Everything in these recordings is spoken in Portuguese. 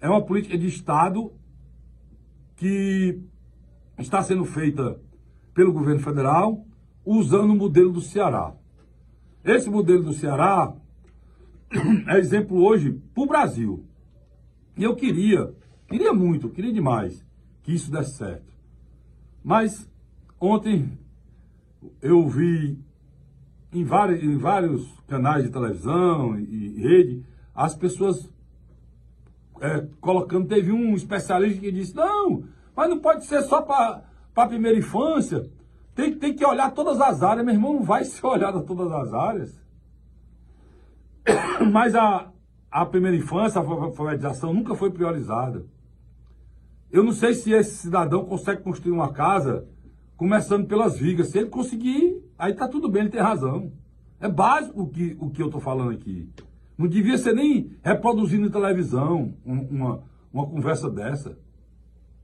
é uma política de Estado que está sendo feita pelo governo federal usando o modelo do Ceará. Esse modelo do Ceará é exemplo hoje para o Brasil. E eu queria, queria muito, queria demais que isso desse certo. Mas ontem eu vi em vários, em vários canais de televisão e, e rede as pessoas é, colocando. Teve um especialista que disse: não, mas não pode ser só para a primeira infância. Tem, tem que olhar todas as áreas. Meu irmão, não vai ser olhado todas as áreas. Mas a, a primeira infância, a alfabetização nunca foi priorizada. Eu não sei se esse cidadão consegue construir uma casa começando pelas vigas. Se ele conseguir, aí tá tudo bem, ele tem razão. É básico o que, o que eu estou falando aqui. Não devia ser nem reproduzindo em televisão uma, uma conversa dessa.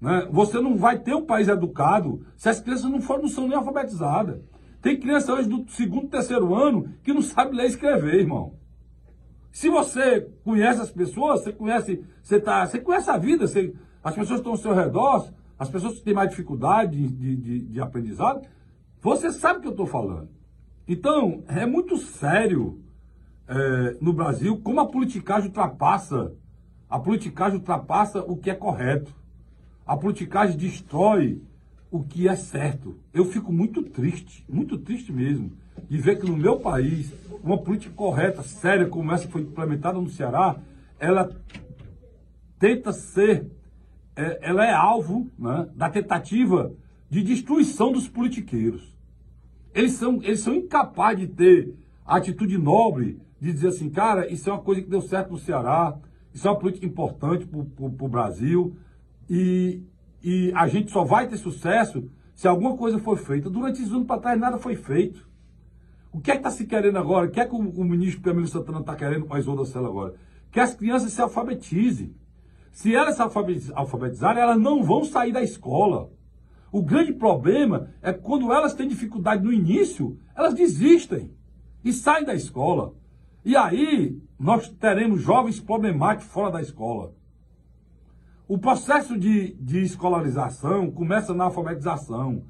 Né? Você não vai ter um país educado se as crianças não, for, não são nem alfabetizadas. Tem criança hoje do segundo, terceiro ano que não sabe ler e escrever, irmão. Se você conhece as pessoas, você conhece, você, tá, você conhece a vida, você, as pessoas estão ao seu redor, as pessoas que têm mais dificuldade de, de, de aprendizado, você sabe o que eu estou falando. Então, é muito sério é, no Brasil como a politicagem ultrapassa, a politicagem ultrapassa o que é correto. A politicagem destrói o que é certo. Eu fico muito triste, muito triste mesmo, de ver que no meu país, uma política correta, séria, como essa que foi implementada no Ceará, ela tenta ser é, ela é alvo né, da tentativa de destruição dos politiqueiros. Eles são, eles são incapazes de ter a atitude nobre de dizer assim, cara, isso é uma coisa que deu certo no Ceará, isso é uma política importante para o Brasil e, e a gente só vai ter sucesso se alguma coisa for feita. Durante esses anos para trás nada foi feito. O que é que está se querendo agora? O que é que o, o ministro Camilo Santana está querendo com a Isolda agora? Que as crianças se alfabetizem. Se elas se alfabetizarem, elas não vão sair da escola. O grande problema é quando elas têm dificuldade no início, elas desistem e saem da escola. E aí nós teremos jovens problemáticos fora da escola. O processo de, de escolarização começa na alfabetização.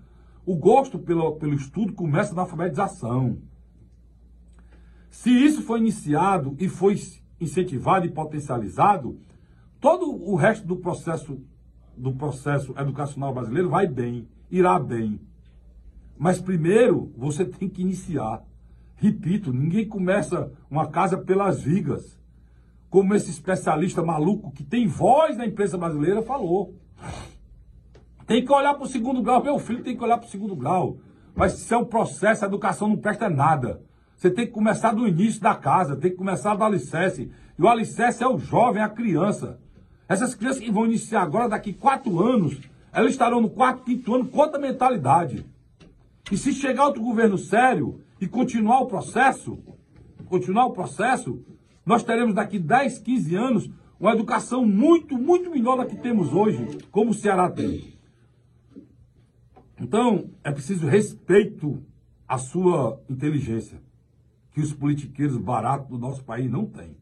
O gosto pelo, pelo estudo começa na alfabetização. Se isso foi iniciado e foi incentivado e potencializado, todo o resto do processo do processo educacional brasileiro vai bem, irá bem. Mas primeiro você tem que iniciar. Repito, ninguém começa uma casa pelas vigas. Como esse especialista maluco que tem voz na imprensa brasileira falou. Tem que olhar para o segundo grau. Meu filho tem que olhar para o segundo grau. Mas se é um processo, a educação não presta nada. Você tem que começar do início da casa, tem que começar do alicerce. E o alicerce é o jovem, a criança. Essas crianças que vão iniciar agora, daqui quatro anos, elas estarão no quarto, quinto ano com mentalidade. E se chegar outro governo sério e continuar o processo, continuar o processo, nós teremos daqui 10, 15 anos uma educação muito, muito melhor da que temos hoje, como o Ceará tem. Então, é preciso respeito à sua inteligência, que os politiqueiros baratos do nosso país não têm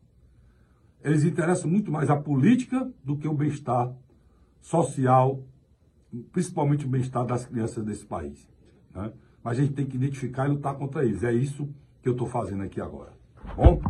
eles interessam muito mais a política do que o bem-estar social, principalmente o bem-estar das crianças desse país. Né? Mas a gente tem que identificar e lutar contra eles. É isso que eu estou fazendo aqui agora. Tá bom?